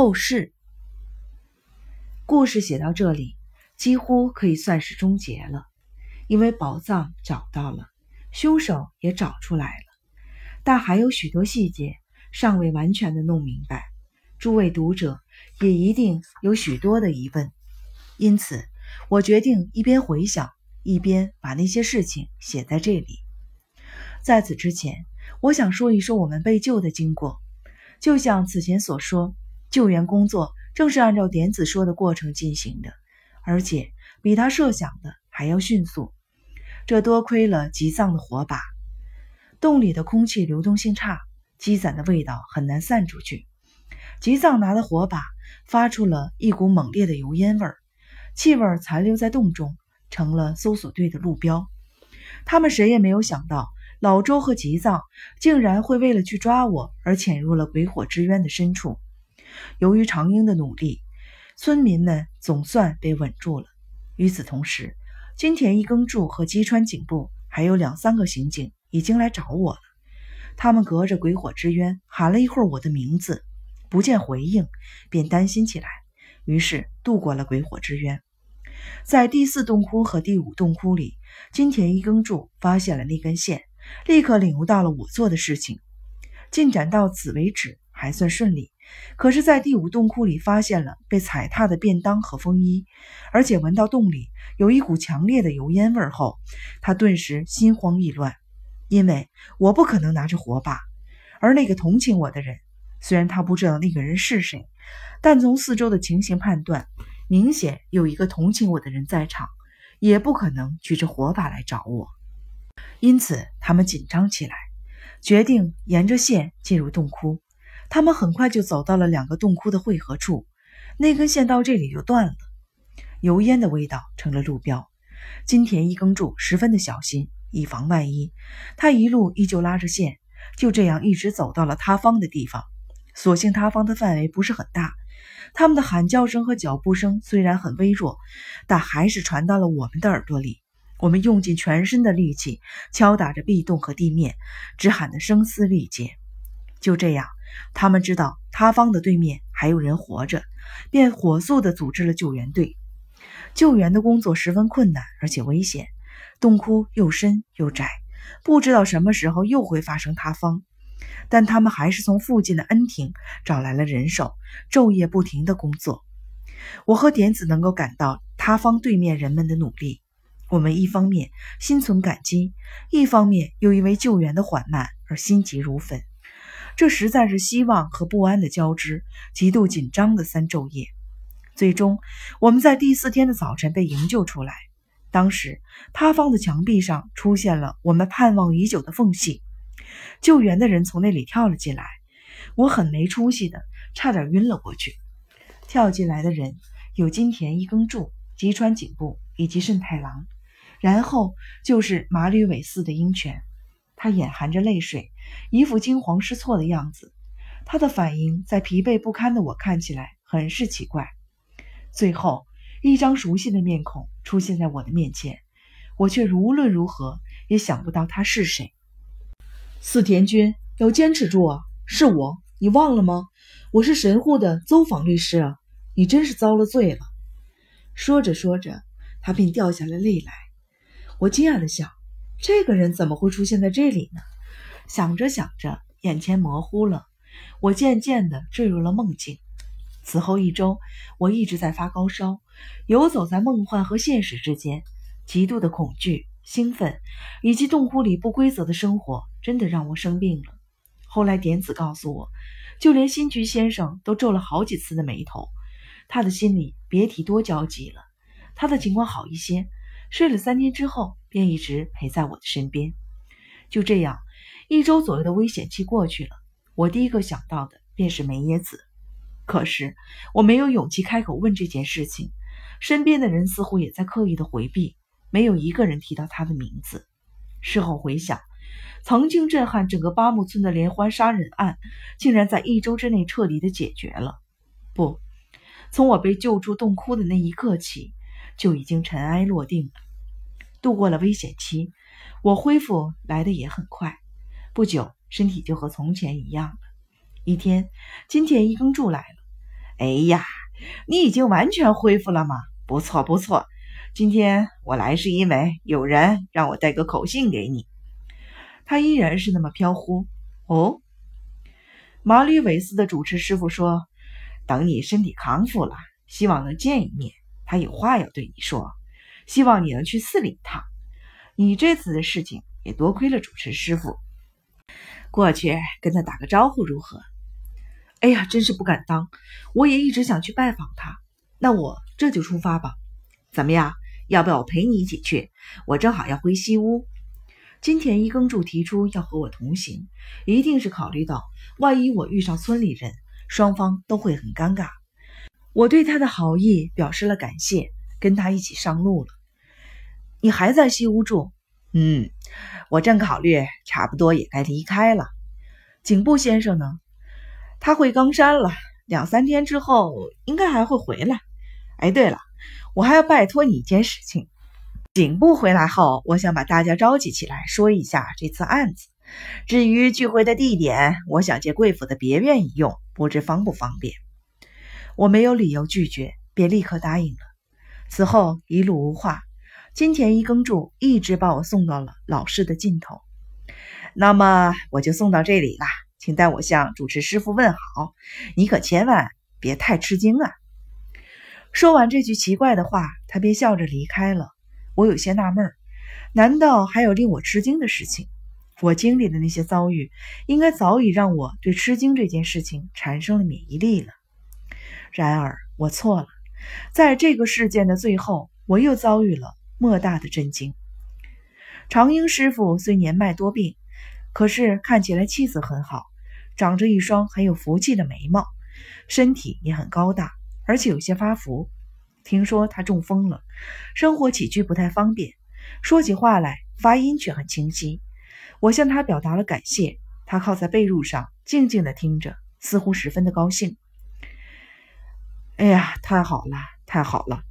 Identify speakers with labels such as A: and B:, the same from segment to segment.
A: 后事。故事写到这里，几乎可以算是终结了，因为宝藏找到了，凶手也找出来了，但还有许多细节尚未完全的弄明白。诸位读者也一定有许多的疑问，因此我决定一边回想，一边把那些事情写在这里。在此之前，我想说一说我们被救的经过。就像此前所说，救援工作正是按照点子说的过程进行的，而且比他设想的还要迅速。这多亏了吉藏的火把。洞里的空气流动性差，积攒的味道很难散出去。吉藏拿的火把发出了一股猛烈的油烟味儿，气味残留在洞中，成了搜索队的路标。他们谁也没有想到。老周和吉藏竟然会为了去抓我而潜入了鬼火之渊的深处。由于长英的努力，村民们总算被稳住了。与此同时，金田一耕助和吉川警部还有两三个刑警已经来找我了。他们隔着鬼火之渊喊了一会儿我的名字，不见回应，便担心起来，于是渡过了鬼火之渊。在第四洞窟和第五洞窟里，金田一耕助发现了那根线。立刻领悟到了我做的事情，进展到此为止还算顺利。可是，在第五洞窟里发现了被踩踏的便当和风衣，而且闻到洞里有一股强烈的油烟味后，他顿时心慌意乱。因为我不可能拿着火把，而那个同情我的人，虽然他不知道那个人是谁，但从四周的情形判断，明显有一个同情我的人在场，也不可能举着火把来找我。因此，他们紧张起来，决定沿着线进入洞窟。他们很快就走到了两个洞窟的汇合处，那根线到这里就断了。油烟的味道成了路标。金田一耕助十分的小心，以防万一。他一路依旧拉着线，就这样一直走到了塌方的地方。所幸塌方的范围不是很大，他们的喊叫声和脚步声虽然很微弱，但还是传到了我们的耳朵里。我们用尽全身的力气敲打着壁洞和地面，只喊得声嘶力竭。就这样，他们知道塌方的对面还有人活着，便火速地组织了救援队。救援的工作十分困难，而且危险。洞窟又深又窄，不知道什么时候又会发生塌方。但他们还是从附近的恩庭找来了人手，昼夜不停地工作。我和点子能够感到塌方对面人们的努力。我们一方面心存感激，一方面又因为救援的缓慢而心急如焚。这实在是希望和不安的交织，极度紧张的三昼夜。最终，我们在第四天的早晨被营救出来。当时，塌方的墙壁上出现了我们盼望已久的缝隙，救援的人从那里跳了进来。我很没出息的，差点晕了过去。跳进来的人有金田一耕助、吉川警部以及慎太郎。然后就是马吕尾寺的鹰犬，他眼含着泪水，一副惊慌失措的样子。他的反应在疲惫不堪的我看起来很是奇怪。最后，一张熟悉的面孔出现在我的面前，我却无论如何也想不到他是谁。
B: 四田君，要坚持住啊！是我，你忘了吗？我是神户的邹访律师啊！你真是遭了罪了。
A: 说着说着，他便掉下了泪来。我惊讶地想，这个人怎么会出现在这里呢？想着想着，眼前模糊了，我渐渐地坠入了梦境。此后一周，我一直在发高烧，游走在梦幻和现实之间，极度的恐惧、兴奋，以及洞窟里不规则的生活，真的让我生病了。后来点子告诉我，就连新菊先生都皱了好几次的眉头，他的心里别提多焦急了。他的情况好一些。睡了三天之后，便一直陪在我的身边。就这样，一周左右的危险期过去了。我第一个想到的便是梅野子，可是我没有勇气开口问这件事情。身边的人似乎也在刻意的回避，没有一个人提到他的名字。事后回想，曾经震撼整个八木村的连环杀人案，竟然在一周之内彻底的解决了。不，从我被救出洞窟的那一刻起。就已经尘埃落定了，度过了危险期，我恢复来的也很快，不久身体就和从前一样了。一天，金田一耕助来了，哎呀，你已经完全恢复了吗？不错不错。今天我来是因为有人让我带个口信给你。他依然是那么飘忽。哦，马里韦斯的主持师傅说，等你身体康复了，希望能见一面。他有话要对你说，希望你能去寺里一趟。你这次的事情也多亏了主持师傅，过去跟他打个招呼如何？
B: 哎呀，真是不敢当，我也一直想去拜访他。那我这就出发吧。
A: 怎么样？要不要我陪你一起去？我正好要回西屋。金田一耕助提出要和我同行，一定是考虑到万一我遇上村里人，双方都会很尴尬。我对他的好意表示了感谢，跟他一起上路了。你还在西屋住？嗯，我正考虑，差不多也该离开了。
B: 警部先生呢？
A: 他回冈山了，两三天之后应该还会回来。哎，对了。我还要拜托你一件事情。警部回来后，我想把大家召集起来，说一下这次案子。至于聚会的地点，我想借贵府的别院一用，不知方不方便。我没有理由拒绝，便立刻答应了。此后一路无话。金田一耕助一直把我送到了老师的尽头。那么我就送到这里了，请代我向主持师傅问好。你可千万别太吃惊啊！说完这句奇怪的话，他便笑着离开了。我有些纳闷难道还有令我吃惊的事情？我经历的那些遭遇，应该早已让我对吃惊这件事情产生了免疫力了。然而，我错了。在这个事件的最后，我又遭遇了莫大的震惊。长英师傅虽年迈多病，可是看起来气色很好，长着一双很有福气的眉毛，身体也很高大。而且有些发福，听说他中风了，生活起居不太方便，说起话来发音却很清晰。我向他表达了感谢，他靠在被褥上静静地听着，似乎十分的高兴。哎呀，太好了，太好了！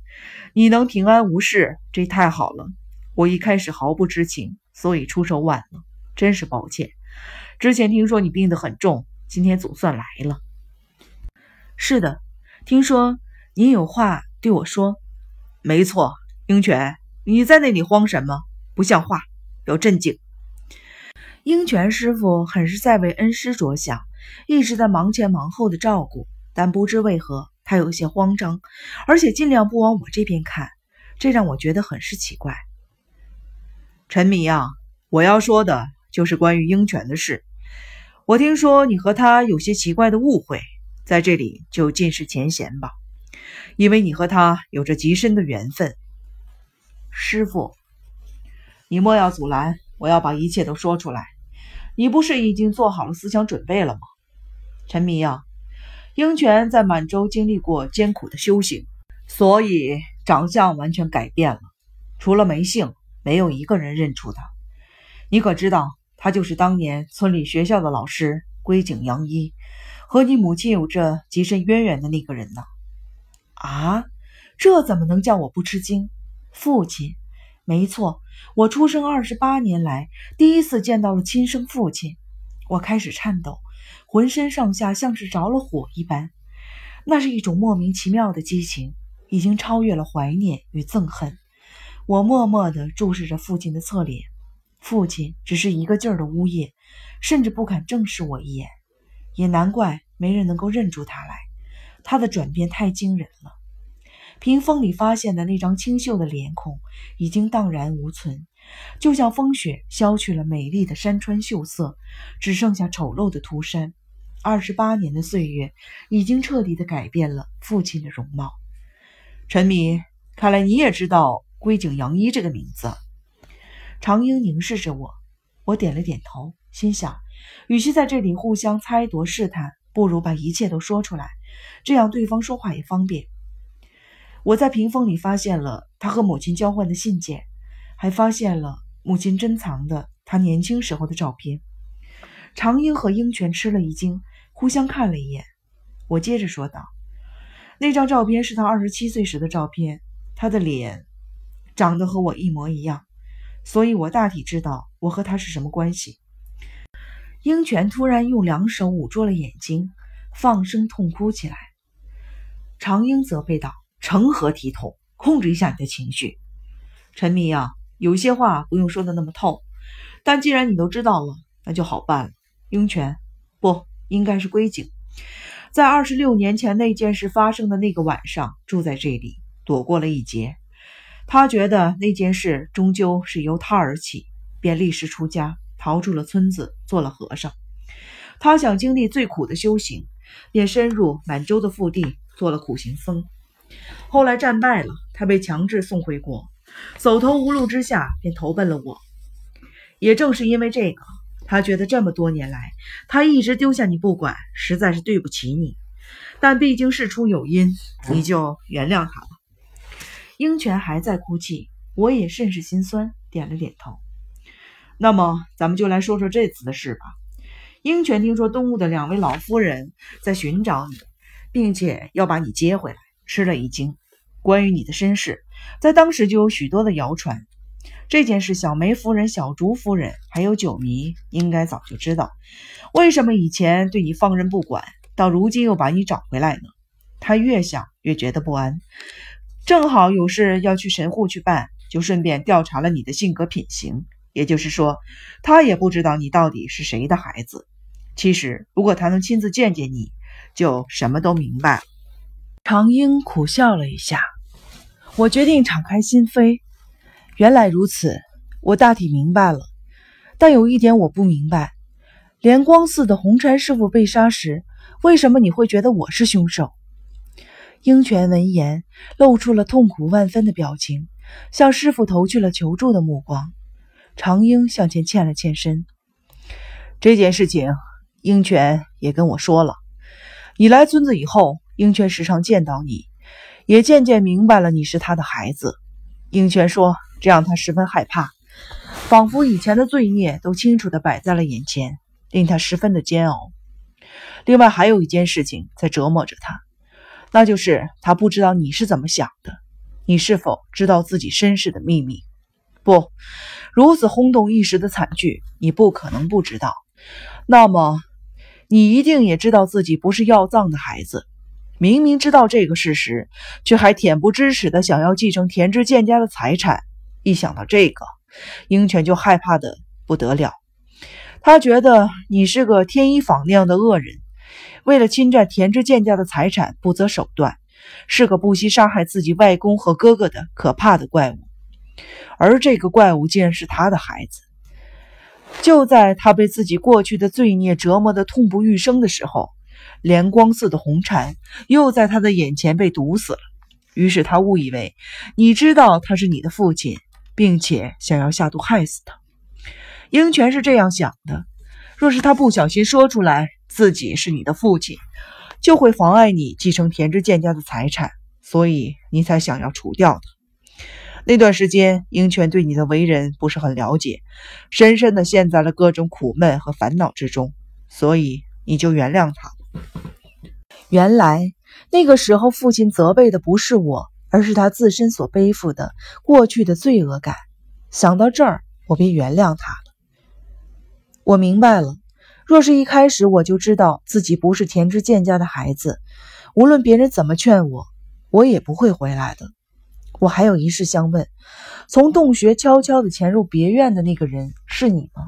A: 你能平安无事，这太好了。我一开始毫不知情，所以出手晚了，真是抱歉。之前听说你病得很重，今天总算来了。
B: 是的。听说您有话对我说，
A: 没错，鹰犬，你在那里慌什么？不像话，要镇静。鹰犬师傅很是在为恩师着想，一直在忙前忙后的照顾，但不知为何他有些慌张，而且尽量不往我这边看，这让我觉得很是奇怪。陈明阳，我要说的就是关于鹰犬的事。我听说你和他有些奇怪的误会。在这里就尽释前嫌吧，因为你和他有着极深的缘分。师傅，你莫要阻拦，我要把一切都说出来。你不是已经做好了思想准备了吗？陈明阳，鹰泉在满洲经历过艰苦的修行，所以长相完全改变了，除了眉姓，没有一个人认出他。你可知道，他就是当年村里学校的老师龟井洋一。和你母亲有着极深渊源的那个人呢？
B: 啊，这怎么能叫我不吃惊？父亲，没错，我出生二十八年来第一次见到了亲生父亲。我开始颤抖，浑身上下像是着了火一般。那是一种莫名其妙的激情，已经超越了怀念与憎恨。我默默地注视着父亲的侧脸，父亲只是一个劲儿的呜咽，甚至不敢正视我一眼。也难怪没人能够认出他来，他的转变太惊人了。屏风里发现的那张清秀的脸孔已经荡然无存，就像风雪消去了美丽的山川秀色，只剩下丑陋的涂山。二十八年的岁月已经彻底的改变了父亲的容貌。
A: 陈敏，看来你也知道龟井洋一这个名字。
B: 长英凝视着我，我点了点头，心想。与其在这里互相猜度试探，不如把一切都说出来，这样对方说话也方便。我在屏风里发现了他和母亲交换的信件，还发现了母亲珍藏的他年轻时候的照片。长英和鹰犬吃了一惊，互相看了一眼。我接着说道：“那张照片是他二十七岁时的照片，他的脸长得和我一模一样，所以我大体知道我和他是什么关系。”鹰犬突然用两手捂住了眼睛，放声痛哭起来。
A: 常英责备道：“成何体统？控制一下你的情绪。”
B: 陈迷啊，有些话不用说的那么透，但既然你都知道了，那就好办了。鹰泉，不应该是归景，在二十六年前那件事发生的那个晚上，住在这里，躲过了一劫。他觉得那件事终究是由他而起，便立誓出家，逃出了村子，做了和尚。他想经历最苦的修行，便深入满洲的腹地，做了苦行僧。后来战败了，他被强制送回国。走投无路之下，便投奔了我。也正是因为这个，他觉得这么多年来，他一直丢下你不管，实在是对不起你。但毕竟事出有因，你就原谅他吧。鹰犬还在哭泣，我也甚是心酸，点了点头。那么，咱们就来说说这次的事吧。鹰犬听说东吴的两位老夫人在寻找你，并且要把你接回来，吃了一惊。关于你的身世。在当时就有许多的谣传，这件事小梅夫人、小竹夫人还有九迷应该早就知道。为什么以前对你放任不管，到如今又把你找回来呢？他越想越觉得不安。正好有事要去神户去办，就顺便调查了你的性格品行。也就是说，他也不知道你到底是谁的孩子。其实，如果他能亲自见见你，就什么都明白了。
A: 长英苦笑了一下。我决定敞开心扉。原来如此，我大体明白了。但有一点我不明白：莲光寺的红禅师傅被杀时，为什么你会觉得我是凶手？鹰泉闻言，露出了痛苦万分的表情，向师傅投去了求助的目光。长英向前欠了欠身。
B: 这件事情，鹰泉也跟我说了。你来村子以后，英泉时常见到你。也渐渐明白了你是他的孩子，英泉说，这让他十分害怕，仿佛以前的罪孽都清楚地摆在了眼前，令他十分的煎熬。另外还有一件事情在折磨着他，那就是他不知道你是怎么想的，你是否知道自己身世的秘密？不，如此轰动一时的惨剧，你不可能不知道。那么，你一定也知道自己不是要葬的孩子。明明知道这个事实，却还恬不知耻的想要继承田志健家的财产。一想到这个，鹰犬就害怕的不得了。他觉得你是个天衣坊那样的恶人，为了侵占田志健家的财产不择手段，是个不惜杀害自己外公和哥哥的可怕的怪物。而这个怪物竟然是他的孩子。就在他被自己过去的罪孽折磨的痛不欲生的时候。莲光寺的红禅又在他的眼前被毒死了，于是他误以为你知道他是你的父亲，并且想要下毒害死他。英泉是这样想的：若是他不小心说出来自己是你的父亲，就会妨碍你继承田之健家的财产，所以你才想要除掉他。那段时间，英泉对你的为人不是很了解，深深的陷在了各种苦闷和烦恼之中，所以你就原谅他。
A: 原来那个时候，父亲责备的不是我，而是他自身所背负的过去的罪恶感。想到这儿，我便原谅他了。我明白了，若是一开始我就知道自己不是田之健家的孩子，无论别人怎么劝我，我也不会回来的。我还有一事相问：从洞穴悄悄地潜入别院的那个人是你吗？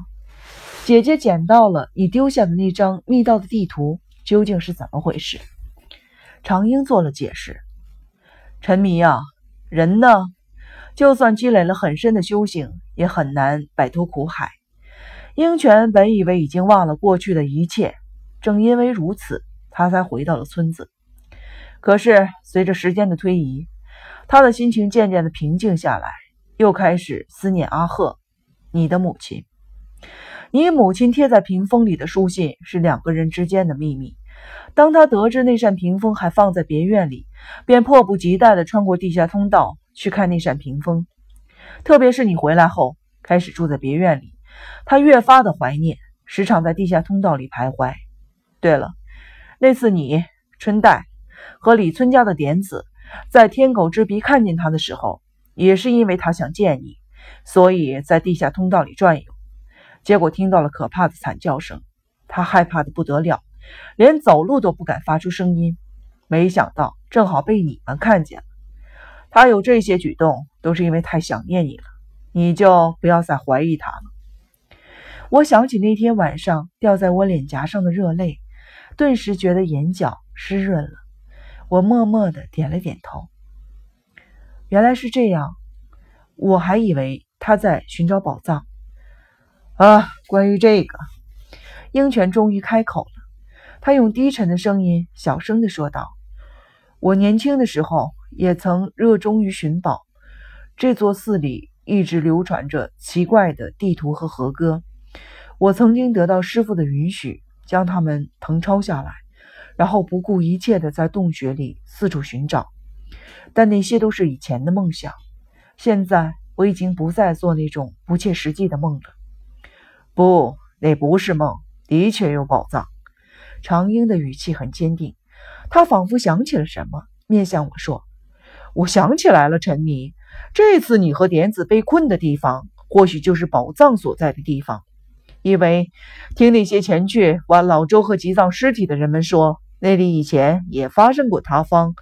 A: 姐姐捡到了你丢下的那张密道的地图。究竟是怎么回事？
B: 长英做了解释。陈迷啊，人呢，就算积累了很深的修行，也很难摆脱苦海。鹰泉本以为已经忘了过去的一切，正因为如此，他才回到了村子。可是随着时间的推移，他的心情渐渐的平静下来，又开始思念阿赫，你的母亲。你母亲贴在屏风里的书信是两个人之间的秘密。当他得知那扇屏风还放在别院里，便迫不及待地穿过地下通道去看那扇屏风。特别是你回来后开始住在别院里，他越发的怀念，时常在地下通道里徘徊。对了，那次你春代和李村家的点子在天狗之鼻看见他的时候，也是因为他想见你，所以在地下通道里转悠。结果听到了可怕的惨叫声，他害怕的不得了，连走路都不敢发出声音。没想到正好被你们看见了。他有这些举动，都是因为太想念你了。你就不要再怀疑他了。
A: 我想起那天晚上掉在我脸颊上的热泪，顿时觉得眼角湿润了。我默默的点了点头。原来是这样，我还以为他在寻找宝藏。
B: 啊，关于这个，鹰犬终于开口了。他用低沉的声音小声的说道：“我年轻的时候也曾热衷于寻宝。这座寺里一直流传着奇怪的地图和和歌。我曾经得到师傅的允许，将它们誊抄下来。”然后不顾一切的在洞穴里四处寻找，但那些都是以前的梦想。现在我已经不再做那种不切实际的梦了。不，那不是梦，的确有宝藏。长英的语气很坚定，他仿佛想起了什么，面向我说：“我想起来了，陈迷，这次你和点子被困的地方，或许就是宝藏所在的地方。”因为听那些前去挖老周和吉藏尸体的人们说，那里以前也发生过塌方。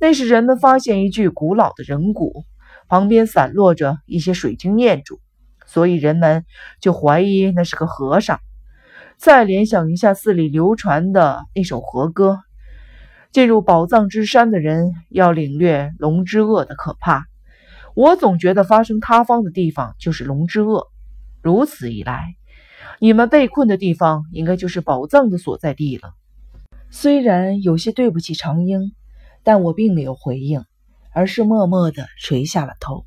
B: 那是人们发现一具古老的人骨，旁边散落着一些水晶念珠，所以人们就怀疑那是个和尚。再联想一下寺里流传的那首和歌：“进入宝藏之山的人要领略龙之恶的可怕。”我总觉得发生塌方的地方就是龙之恶。如此一来。你们被困的地方，应该就是宝藏的所在地了。
A: 虽然有些对不起长英，但我并没有回应，而是默默地垂下了头。